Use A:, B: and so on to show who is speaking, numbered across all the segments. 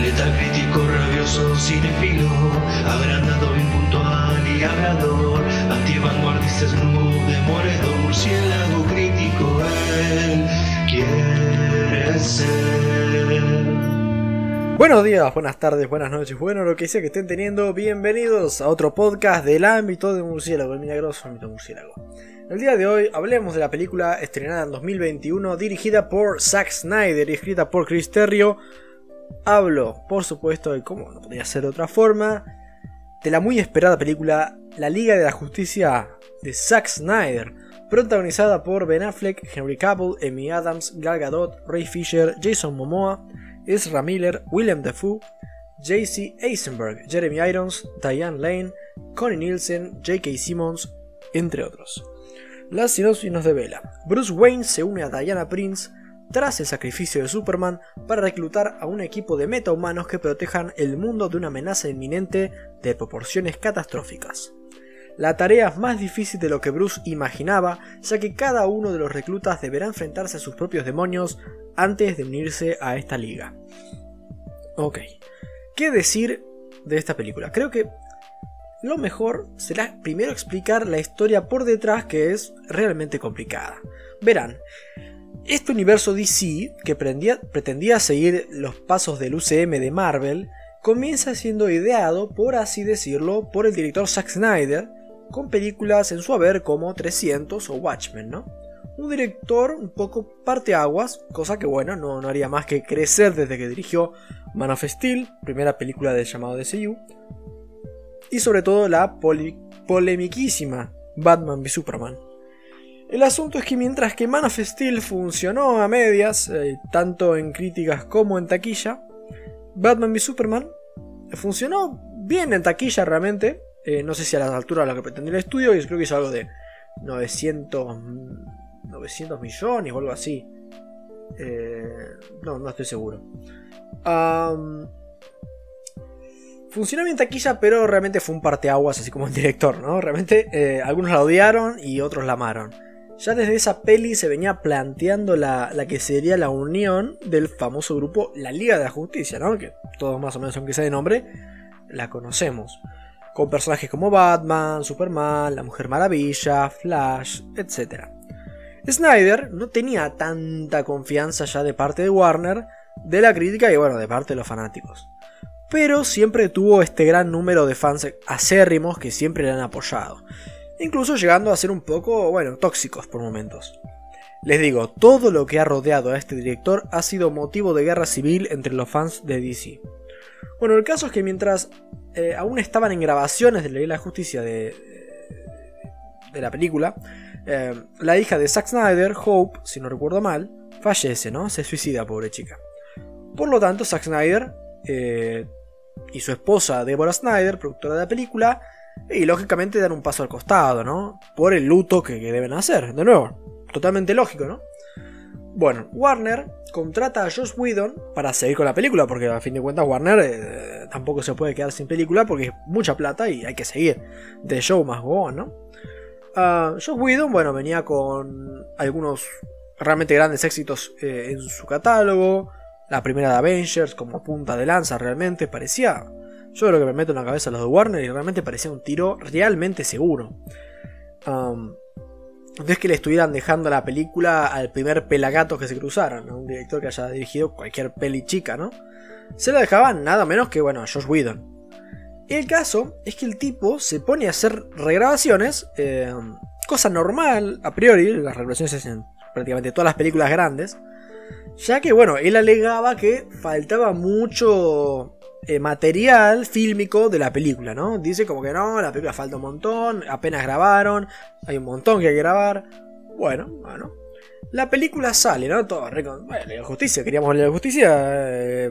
A: Letal crítico, rabioso, cinefilo, agrandado, impuntual y hablador, antivanguardista, snoop, demoledor, murciélago crítico, él quiere ser.
B: Buenos días, buenas tardes, buenas noches, bueno, lo que sea que estén teniendo, bienvenidos a otro podcast del ámbito de murciélago, el milagroso ámbito murciélago. El día de hoy hablemos de la película estrenada en 2021, dirigida por Zack Snyder y escrita por Chris Terrio. Hablo, por supuesto, de cómo no podría ser de otra forma, de la muy esperada película La Liga de la Justicia de Zack Snyder, protagonizada por Ben Affleck, Henry Cavill, Amy Adams, Gal Gadot, Ray Fisher, Jason Momoa, Ezra Miller, Willem Dafoe, J.C. Eisenberg, Jeremy Irons, Diane Lane, Connie Nielsen, J.K. Simmons, entre otros. La sinopsis nos devela. Bruce Wayne se une a Diana Prince tras el sacrificio de Superman para reclutar a un equipo de metahumanos que protejan el mundo de una amenaza inminente de proporciones catastróficas. La tarea es más difícil de lo que Bruce imaginaba, ya que cada uno de los reclutas deberá enfrentarse a sus propios demonios antes de unirse a esta liga. Ok, ¿qué decir de esta película? Creo que lo mejor será primero explicar la historia por detrás que es realmente complicada. Verán, este universo DC, que pretendía seguir los pasos del UCM de Marvel, comienza siendo ideado, por así decirlo, por el director Zack Snyder, con películas en su haber como 300 o Watchmen, ¿no? Un director un poco parteaguas, cosa que bueno, no, no haría más que crecer desde que dirigió Man of Steel, primera película del llamado DCU, y sobre todo la polemiquísima Batman v Superman. El asunto es que mientras que Man of Steel funcionó a medias, eh, tanto en críticas como en taquilla, Batman v Superman funcionó bien en taquilla realmente. Eh, no sé si a la altura de lo que pretendía el estudio, y creo que hizo algo de 900, 900 millones o algo así. Eh, no, no estoy seguro. Funcionó bien taquilla, pero realmente fue un parteaguas, así como el director, ¿no? Realmente algunos la odiaron y otros la amaron. Ya desde esa peli se venía planteando la, que sería la unión del famoso grupo La Liga de la Justicia, ¿no? Que todos más o menos, aunque sea de nombre, la conocemos. Con personajes como Batman, Superman, La Mujer Maravilla, Flash, etc. Snyder no tenía tanta confianza ya de parte de Warner, de la crítica y bueno, de parte de los fanáticos pero siempre tuvo este gran número de fans acérrimos que siempre le han apoyado, incluso llegando a ser un poco, bueno, tóxicos por momentos. Les digo, todo lo que ha rodeado a este director ha sido motivo de guerra civil entre los fans de DC. Bueno, el caso es que mientras eh, aún estaban en grabaciones de la Ley de la Justicia de, de la película, eh, la hija de Zack Snyder, Hope, si no recuerdo mal, fallece, ¿no? Se suicida, pobre chica. Por lo tanto, Zack Snyder eh, y su esposa Deborah Snyder, productora de la película, y lógicamente dan un paso al costado, ¿no? Por el luto que, deben hacer, de nuevo, totalmente lógico, ¿no? Bueno, Warner contrata a Josh Whedon para seguir con la película, porque a fin de cuentas Warner eh, tampoco se puede quedar sin película porque es mucha plata y hay que seguir. The show más go ¿no? Uh, Josh Whedon, bueno, venía con algunos realmente grandes éxitos eh, en su catálogo. La primera de Avengers como punta de lanza realmente parecía... Yo creo que me meto en la cabeza los de Warner y realmente parecía un tiro realmente seguro. no es que le estuvieran dejando la película al primer pelagato que se cruzaron, a un director que haya dirigido cualquier peli chica, ¿no? Se la dejaban nada menos que, bueno, a Josh Whedon. El caso es que el tipo se pone a hacer regrabaciones, eh, cosa normal a priori, las regrabaciones se hacen prácticamente todas las películas grandes, ya que, bueno, él alegaba que faltaba mucho eh, material fílmico de la película, ¿no? Dice como que no, la película falta un montón, apenas grabaron, hay un montón que hay que grabar. Bueno, bueno. La película sale, ¿no? Todo bueno, justicia, queríamos la justicia. Eh,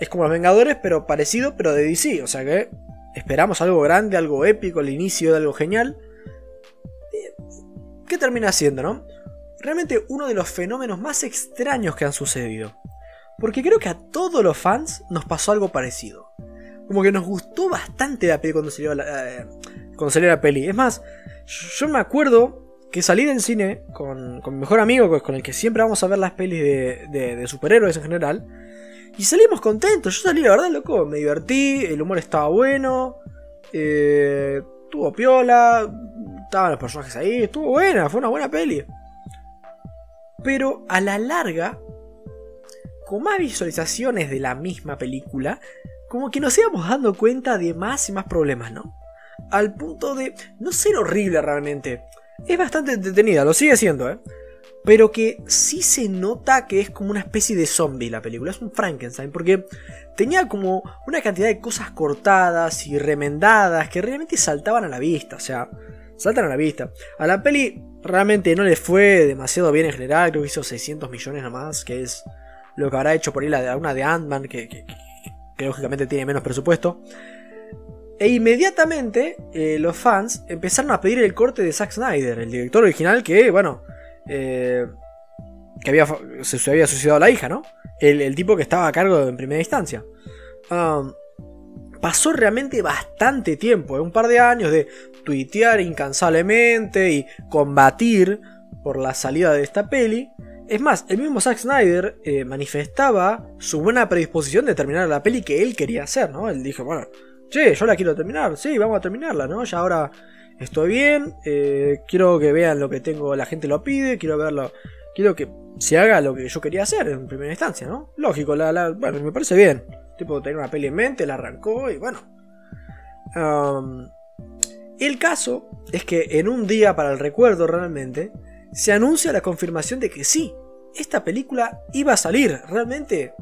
B: es como los Vengadores, pero parecido, pero de DC. O sea que esperamos algo grande, algo épico, el inicio de algo genial. ¿Qué termina siendo, no? realmente uno de los fenómenos más extraños que han sucedido. Porque creo que a todos los fans nos pasó algo parecido. Como que nos gustó bastante la peli cuando salió la, eh, cuando salió la peli. Es más, yo me acuerdo que salí del cine con, mi mejor amigo, con el que siempre vamos a ver las pelis de, superhéroes en general. Y salimos contentos. Yo salí, la verdad, loco, me divertí, el humor estaba bueno. Eh, tuvo piola, estaban los personajes ahí, estuvo buena, fue una buena peli. Pero a la larga, con más visualizaciones de la misma película, como que nos íbamos dando cuenta de más y más problemas, ¿no? Al punto de no ser horrible realmente. Es bastante entretenida, lo sigue siendo, ¿eh? Pero que sí se nota que es como una especie de zombie la película. Es un Frankenstein. Porque tenía como una cantidad de cosas cortadas y remendadas que realmente saltaban a la vista. O sea, saltan a la vista. A la peli realmente no le fue demasiado bien en general. Creo que hizo 600 millones nomás. Que es lo que habrá hecho por ahí la una de Ant-Man. Que, que, lógicamente tiene menos presupuesto. E inmediatamente eh, los fans empezaron a pedir el corte de Zack Snyder, el director original que, bueno, eh, que había, se, había suicidado la hija, ¿no? El, tipo que estaba a cargo en primera instancia. Pasó realmente bastante tiempo, ¿eh? un par de años de tuitear incansablemente y combatir por la salida de esta peli. Es más, el mismo Zack Snyder eh, manifestaba su buena predisposición de terminar la peli que él quería hacer, ¿no? Él dijo, bueno, che, yo la quiero terminar, sí, vamos a terminarla, ¿no? Ya ahora estoy bien, eh, quiero que vean lo que tengo, la gente lo pide, quiero verlo, quiero que se haga lo que yo quería hacer en primera instancia, ¿no? Lógico, la, bueno, me parece bien. Tipo, tener una peli en mente, la arrancó y bueno. el caso es que en un día para el recuerdo realmente, se anuncia la confirmación de que sí, esta película iba a salir. Realmente,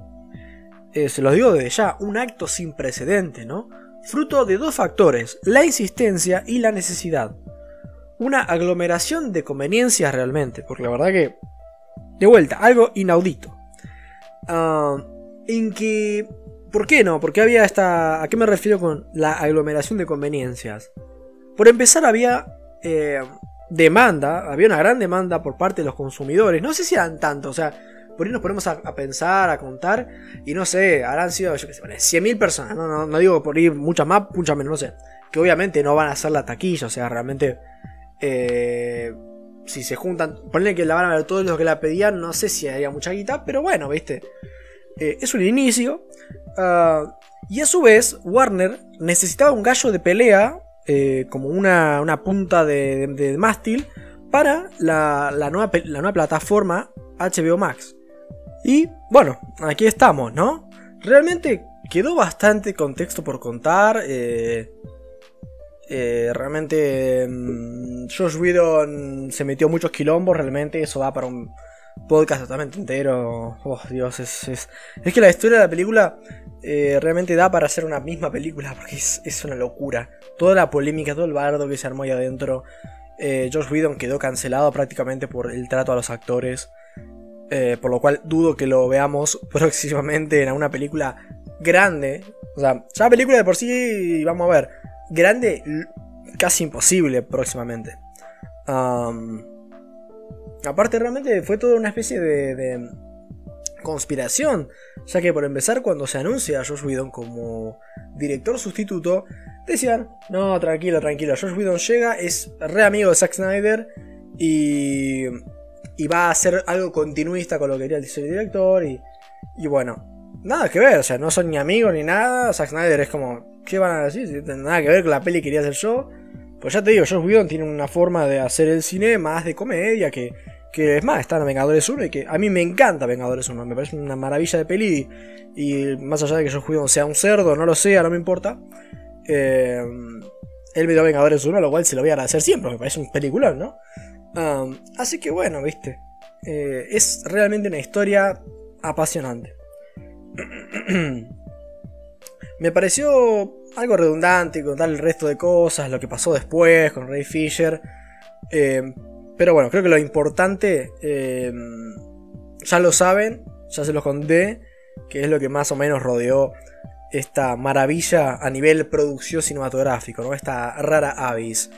B: eh, se lo digo desde ya, un acto sin precedente, ¿no? fruto de dos factores, la insistencia y la necesidad. Una aglomeración de conveniencias realmente, porque la verdad que, de vuelta, algo inaudito. Ah, en que, ¿por qué no? Porque había esta... ¿A qué me refiero con la aglomeración de conveniencias? Por empezar había eh, demanda, había una gran demanda por parte de los consumidores. No sé si eran tanto, o sea, por ahí nos ponemos a, pensar, a contar, y no sé, habrán sido, yo qué sé, 100.000 personas, no, no, digo por ir muchas más, muchas menos, no sé, que obviamente no van a hacer la taquilla, o sea, realmente, eh, si se juntan, ponle que la van a ver todos los que la pedían, no sé si haría mucha guita, pero bueno, viste, eh, es un inicio, ah, y a su vez, Warner necesitaba un gallo de pelea, eh, como una, una punta de, mástil, para la, la, nueva, la nueva plataforma HBO Max. Y bueno, aquí estamos, ¿no? Realmente quedó bastante contexto por contar. Eh, eh, realmente mm, Josh Whedon se metió muchos quilombos, realmente eso da para un podcast totalmente entero. Oh, Dios, es, es, es que la historia de la película eh, realmente da para hacer una misma película, porque es, una locura. Toda la polémica, todo el bardo que se armó ahí adentro. Josh Whedon quedó cancelado prácticamente por el trato a los actores. Eh, por lo cual dudo que lo veamos próximamente en una película grande. O sea, ya película de por sí, vamos a ver, grande, casi imposible próximamente. aparte, realmente fue toda una especie de, conspiración, ya que por empezar, cuando se anuncia a Josh Whedon como director sustituto, decían: No, tranquilo, tranquilo, Josh Whedon llega, es re amigo de Zack Snyder y y va a ser algo continuista con lo que quería el director y, y bueno, nada que ver, o sea, no son ni amigos ni nada, Zack Snyder es como, ¿qué van a decir? Nada que ver con la peli que quería hacer yo. Pues ya te digo, Josh Whedon tiene una forma de hacer el cine más de comedia que, que es más, está en Vengadores 1 y que a mí me encanta Vengadores 1, me parece una maravilla de peli y, más allá de que Josh Whedon sea un cerdo, no lo sea, no me importa. Eh, él me dio Vengadores 1, lo cual se lo voy a agradecer siempre, me parece un peliculón, ¿no? así que bueno, viste. Eh, es realmente una historia apasionante. Me pareció algo redundante contar el resto de cosas, lo que pasó después con Ray Fisher. Eh, pero bueno, creo que lo importante eh, ya lo saben, ya se los conté, que es lo que más o menos rodeó esta maravilla a nivel producción cinematográfico, ¿no? esta rara avis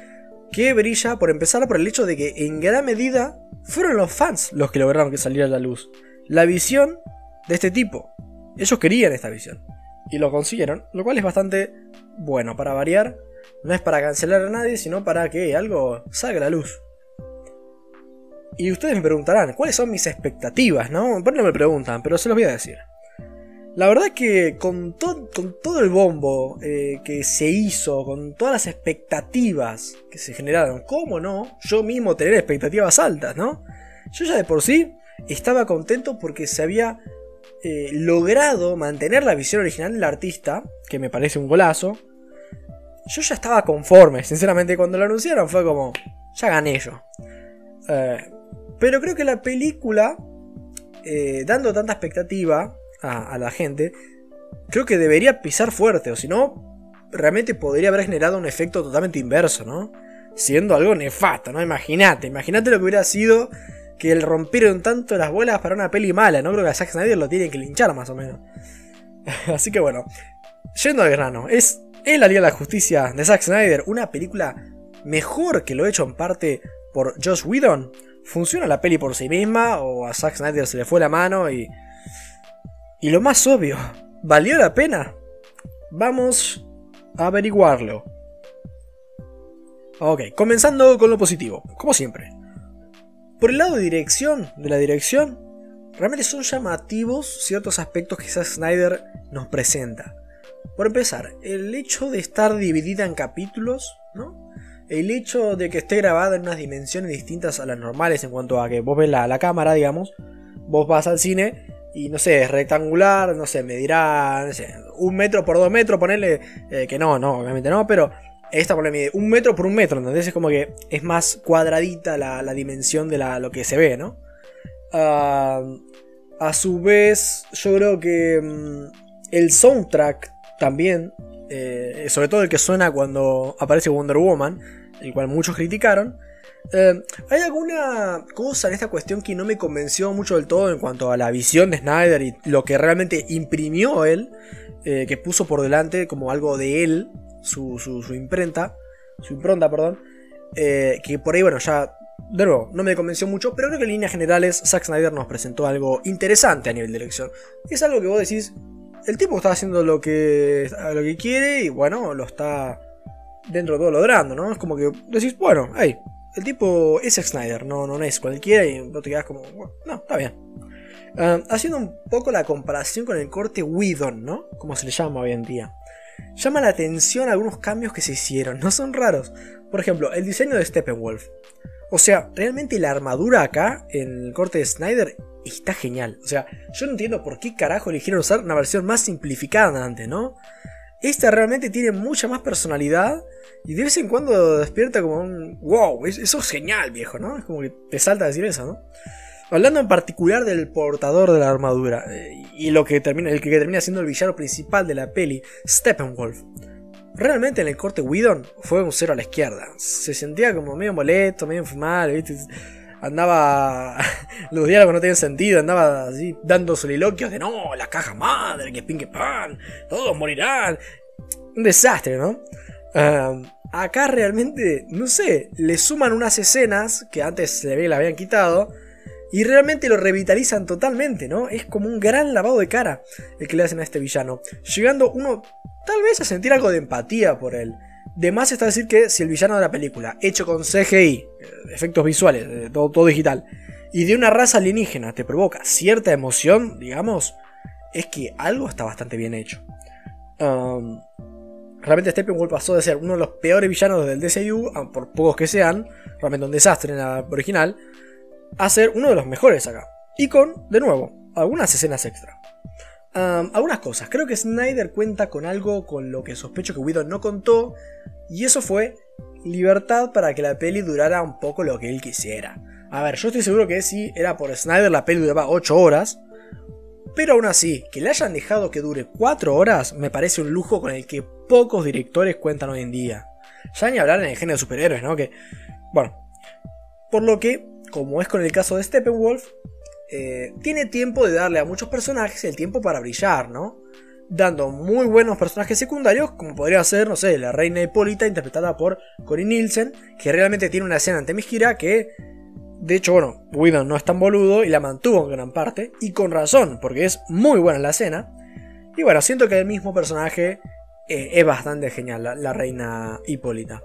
B: que brilla por empezar por el hecho de que en gran medida fueron los fans los que lograron que saliera a la luz. La visión de este tipo. Ellos querían esta visión. Y lo consiguieron, lo cual es bastante bueno para variar. No es para cancelar a nadie, sino para que algo salga a la luz. Y ustedes me preguntarán, ¿cuáles son mis expectativas? ¿No? no me preguntan, pero se los voy a decir. La verdad que con, con todo el bombo eh, que se hizo, con todas las expectativas que se generaron, ¿cómo no? Yo mismo tener expectativas altas, ¿no? Yo ya de por sí estaba contento porque se había eh, logrado mantener la visión original del artista, que me parece un golazo. Yo ya estaba conforme, sinceramente, cuando lo anunciaron fue como, ya gané yo. Eh, pero creo que la película, dando tanta expectativa, a, la gente, creo que debería pisar fuerte, o si no, realmente podría haber generado un efecto totalmente inverso, ¿no? Siendo algo nefasto, ¿no? Imagínate, imagínate lo que hubiera sido que el rompieron tanto las bolas para una peli mala, ¿no? Creo que a Zack Snyder lo tienen que linchar más o menos. Así que bueno, yendo al grano, es, es la de la Justicia de Zack Snyder una película mejor que lo hecho en parte por Josh Whedon. ¿Funciona la peli por sí misma o a Zack Snyder se le fue la mano y y lo más obvio, ¿valió la pena? Vamos a averiguarlo. Ok, comenzando con lo positivo, como siempre. Por el lado de dirección, de la dirección, realmente son llamativos ciertos aspectos que Zack Snyder nos presenta. Por empezar, el hecho de estar dividida en capítulos, ¿no? El hecho de que esté grabada en unas dimensiones distintas a las normales en cuanto a que vos ves la, la cámara, digamos, vos vas al cine y no sé, es rectangular, no sé, medirá, no sé, un metro por dos metros, ponerle, eh, que no, no, obviamente no, pero esta por mide un metro por un metro, entonces es como que es más cuadradita la, dimensión de la, lo que se ve, ¿no? Ah, a su vez, yo creo que mm, el soundtrack también, eh, sobre todo el que suena cuando aparece Wonder Woman, el cual muchos criticaron, eh, ¿Hay alguna cosa en esta cuestión que no me convenció mucho del todo en cuanto a la visión de Snyder y lo que realmente imprimió él, eh, que puso por delante como algo de él, su, imprenta, su impronta, perdón, eh, que por ahí, bueno, ya, de nuevo, no me convenció mucho, pero creo que en líneas generales Zack Snyder nos presentó algo interesante a nivel de dirección. Es algo que vos decís, el tipo está haciendo lo que, lo que quiere y bueno, lo está dentro de todo logrando, ¿no? Es como que decís, bueno, ahí, el tipo es Snyder, no, no es cualquiera y no te quedas como, no, está bien. Ah, haciendo un poco la comparación con el corte Whedon, ¿no? Como se le llama hoy en día. Llama la atención algunos cambios que se hicieron, no son raros. Por ejemplo, el diseño de Steppenwolf. O sea, realmente la armadura acá, en el corte de Snyder, está genial. O sea, yo no entiendo por qué carajo eligieron usar una versión más simplificada antes, ¿no? Esta realmente tiene mucha más personalidad y de vez en cuando despierta como un wow, eso es genial, viejo, ¿no? Es como que te salta a decir eso, ¿no? Hablando en particular del portador de la armadura eh, y lo que termina, el que termina siendo el villano principal de la peli, Steppenwolf. Realmente en el corte Whedon fue un cero a la izquierda. Se sentía como medio molesto, medio fumado, ¿viste? Andaba. Los diálogos no tenían sentido, andaba así dando soliloquios de no, la caja madre, que pin que pan, todos morirán. Un desastre, ¿no? acá realmente, no sé, le suman unas escenas que antes se le habían quitado. Y realmente lo revitalizan totalmente, ¿no? Es como un gran lavado de cara el que le hacen a este villano. Llegando uno tal vez a sentir algo de empatía por él. De más está decir que si el villano de la película, hecho con CGI, eh, efectos visuales, eh, todo, todo digital, y de una raza alienígena te provoca cierta emoción, digamos, es que algo está bastante bien hecho. realmente Steppenwolf pasó de ser uno de los peores villanos del DCU, por pocos que sean, realmente un desastre en la original, a ser uno de los mejores acá. Y con, de nuevo, algunas escenas extra algunas cosas. Creo que Snyder cuenta con algo con lo que sospecho que Widow no contó. Y eso fue libertad para que la peli durara un poco lo que él quisiera. A ver, yo estoy seguro que si era por Snyder la peli duraba 8 horas. Pero aún así, que le hayan dejado que dure 4 horas me parece un lujo con el que pocos directores cuentan hoy en día. Ya ni hablar en el género de superhéroes, ¿no? Que, bueno, por lo que, como es con el caso de Steppenwolf, eh, tiene tiempo de darle a muchos personajes el tiempo para brillar, ¿no? Dando muy buenos personajes secundarios, como podría ser, no sé, la reina Hipólita, interpretada por Corinne Nielsen, que realmente tiene una escena ante Miskira que, de hecho, bueno, Whedon no es tan boludo y la mantuvo en gran parte, y con razón, porque es muy buena la escena. Y bueno, siento que el mismo personaje eh, es bastante genial, la reina Hipólita.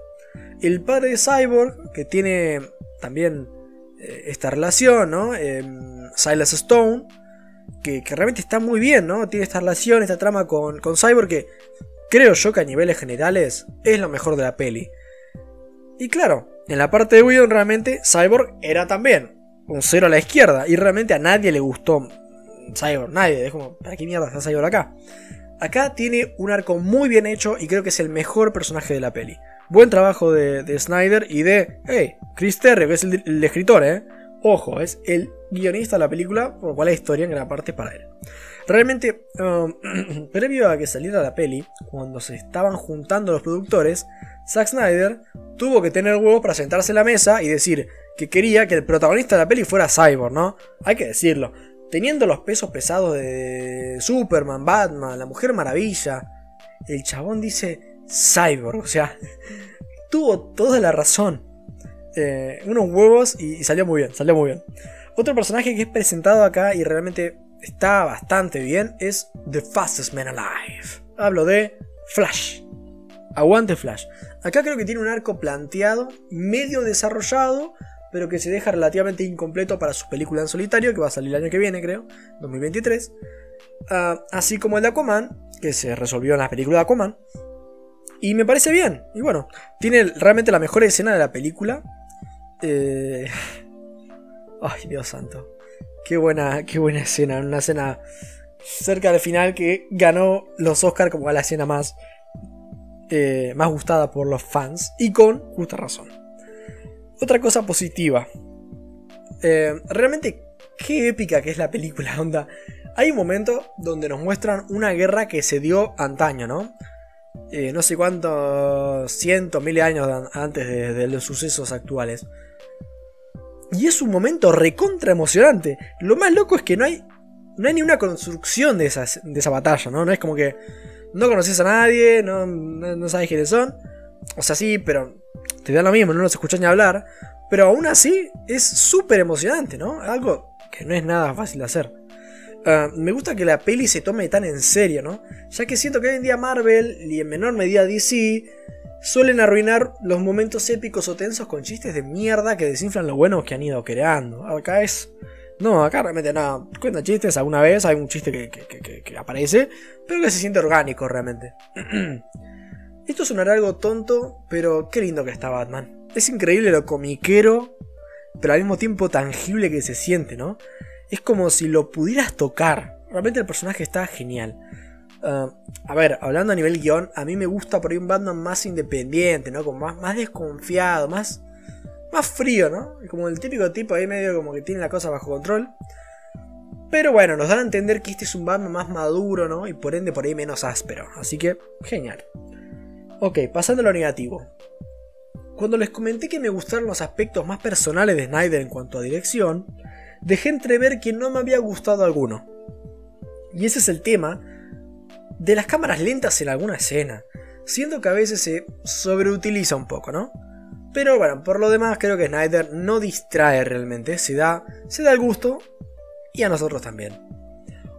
B: El padre de Cyborg, que tiene también esta relación, ¿no? Silas Stone, que, realmente está muy bien, ¿no? Tiene esta relación, esta trama con, con Cyborg que creo yo que a niveles generales es lo mejor de la peli. Y claro, en la parte de Whedon realmente Cyborg era también un cero a la izquierda y realmente a nadie le gustó Cyborg, nadie, es como, ¿para qué mierda está Cyborg acá? Acá tiene un arco muy bien hecho y creo que es el mejor personaje de la peli. Buen trabajo de, Snyder y de, hey, Chris Terry, que es el, escritor, ¿eh? Ojo, es el guionista de la película, por lo cual la historia en gran parte para él. Realmente, um, previo a que saliera la peli, cuando se estaban juntando los productores, Zack Snyder tuvo que tener huevos para sentarse en la mesa y decir que quería que el protagonista de la peli fuera Cyborg, ¿no? Hay que decirlo teniendo los pesos pesados de Superman, Batman, la Mujer Maravilla, el chabón dice Cyborg, o sea, tuvo toda la razón. Eh, unos huevos y, salió muy bien, salió muy bien. Otro personaje que es presentado acá y realmente está bastante bien es The Fastest Man Alive. Hablo de Flash. Aguante Flash. Acá creo que tiene un arco planteado, medio desarrollado, pero que se deja relativamente incompleto para su película en solitario, que va a salir el año que viene, creo, 2023. Ah, así como el de Aquaman, que se resolvió en la película de Aquaman. Y me parece bien. Y bueno, tiene realmente la mejor escena de la película. Eh, ay, Dios santo. Qué buena, qué buena escena. Una escena cerca del final que ganó los Oscars como la escena más, eh, más gustada por los fans. Y con justa razón. Otra cosa positiva. Eh, realmente, qué épica que es la película, onda. Hay un momento donde nos muestran una guerra que se dio antaño, ¿no? Eh, no sé cuántos cientos, miles de años antes de, los sucesos actuales. Y es un momento recontra emocionante. Lo más loco es que no hay, no hay ni una construcción de, de esa batalla, ¿no? No es como que no conoces a nadie, no, no, no sabes quiénes son. O sea, sí, pero te da lo mismo, no los escuchas ni hablar, pero aún así es súper emocionante, ¿no? Algo que no es nada fácil de hacer. Ah, me gusta que la peli se tome tan en serio, ¿no? Ya que siento que hoy en día Marvel y en menor medida DC suelen arruinar los momentos épicos o tensos con chistes de mierda que desinflan lo bueno que han ido creando. Acá es... No, acá realmente nada. Cuenta chistes alguna vez, hay un chiste que, que aparece, pero que se siente orgánico realmente. Esto sonará algo tonto, pero qué lindo que está Batman. Es increíble lo comiquero, pero al mismo tiempo tangible que se siente, ¿no? Es como si lo pudieras tocar. Realmente el personaje está genial. Ah, a ver, hablando a nivel guion, a mí me gusta por ahí un Batman más independiente, ¿no? Como más, más desconfiado, más, más frío, ¿no? Como el típico tipo ahí medio como que tiene la cosa bajo control. Pero bueno, nos dan a entender que este es un Batman más maduro, ¿no? Y por ende por ahí menos áspero. Así que, genial. Ok, pasando a lo negativo. Cuando les comenté que me gustaron los aspectos más personales de Snyder en cuanto a dirección, dejé entrever que no me había gustado alguno. Y ese es el tema de las cámaras lentas en alguna escena. Siento que a veces se sobreutiliza un poco, ¿no? Pero bueno, por lo demás creo que Snyder no distrae realmente, se da, se da el gusto y a nosotros también.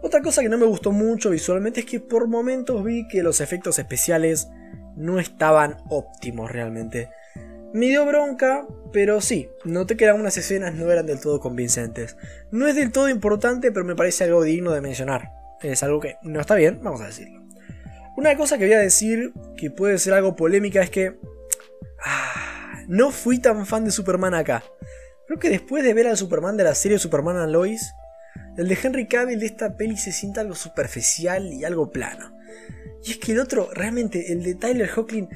B: Otra cosa que no me gustó mucho visualmente es que por momentos vi que los efectos especiales no estaban óptimos realmente. Me dio bronca, pero sí, noté que algunas escenas no eran del todo convincentes. No es del todo importante, pero me parece algo digno de mencionar. Es algo que no está bien, vamos a decirlo. Una cosa que voy a decir que puede ser algo polémica es que... Ah, no fui tan fan de Superman acá. Creo que después de ver al Superman de la serie Superman and Lois, el de Henry Cavill de esta peli se siente algo superficial y algo plano. Y es que el otro, realmente, el de Tyler Hoechlin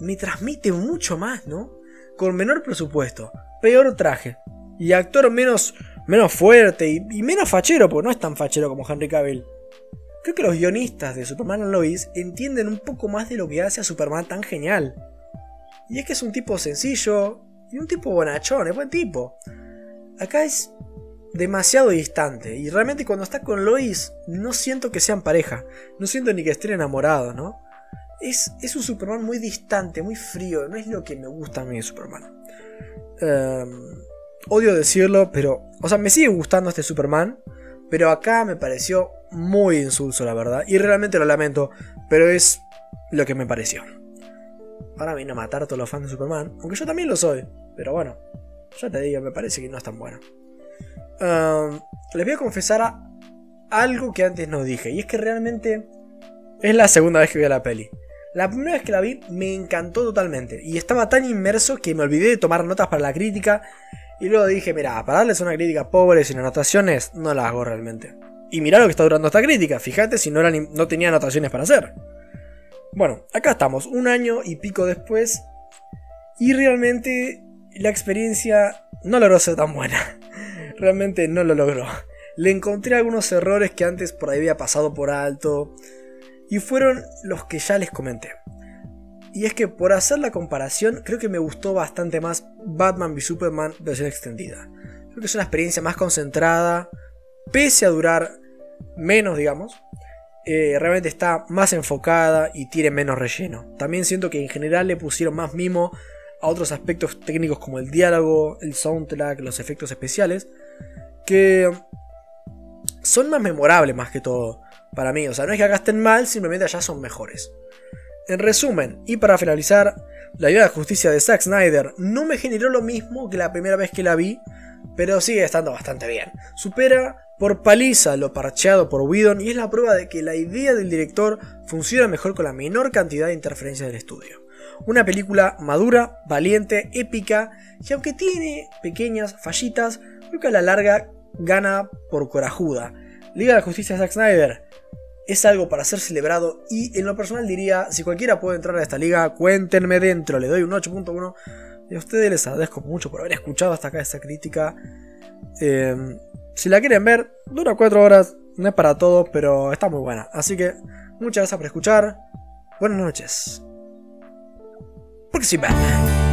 B: me transmite mucho más, ¿no? Con menor presupuesto, peor traje y actor menos, menos fuerte y, menos fachero, porque no es tan fachero como Henry Cavill. Creo que los guionistas de Superman and Lois entienden un poco más de lo que hace a Superman tan genial. Y es que es un tipo sencillo y un tipo bonachón, es buen tipo. Acá es demasiado distante. Y realmente cuando está con Lois, no siento que sean pareja. No siento ni que estén enamorados, ¿no? Es, es un Superman muy distante, muy frío. No es lo que me gusta a mí de Superman. Em, odio decirlo, pero. O sea, me sigue gustando este Superman. Pero acá me pareció muy insulso, la verdad. Y realmente lo lamento. Pero es lo que me pareció. Ahora vino a matar a todos los fans de Superman. Aunque yo también lo soy. Pero bueno, ya te digo, me parece que no es tan bueno les voy a confesar algo que antes no dije. Y es que realmente es la segunda vez que vi la peli. La primera vez que la vi me encantó totalmente. Y estaba tan inmerso que me olvidé de tomar notas para la crítica. Y luego dije, mira, para darles una crítica pobre sin anotaciones, no la hago realmente. Y mirá lo que está durando esta crítica. Fíjate si no, no tenía anotaciones para hacer. Bueno, acá estamos, un año y pico después. Y realmente la experiencia no logró ser tan buena. Realmente no lo logró. Le encontré algunos errores que antes por ahí había pasado por alto. Y fueron los que ya les comenté. Y es que por hacer la comparación, creo que me gustó bastante más Batman v Superman versión extendida. Creo que es una experiencia más concentrada, pese a durar menos, digamos. Eh, realmente está más enfocada y tiene menos relleno. También siento que en general le pusieron más mimo a otros aspectos técnicos como el diálogo, el soundtrack, los efectos especiales, que son más memorables más que todo para mí. O sea, no es que acá estén mal, simplemente allá son mejores. En resumen, y para finalizar, la idea de justicia de Zack Snyder no me generó lo mismo que la primera vez que la vi, pero sigue estando bastante bien. Supera por paliza lo parcheado por Whedon y es la prueba de que la idea del director funciona mejor con la menor cantidad de interferencias del estudio. Una película madura, valiente, épica, y aunque tiene pequeñas fallitas, creo que a la larga gana por corajuda. Liga de Justicia de Zack Snyder es algo para ser celebrado y en lo personal diría, si cualquiera puede entrar a esta liga, cuéntenme dentro, le doy un 8.1 y a ustedes les agradezco mucho por haber escuchado hasta acá esta crítica. Em, si la quieren ver, dura 4 horas, no es para todos, pero está muy buena. Así que muchas gracias por escuchar, buenas noches. Porque si Batman.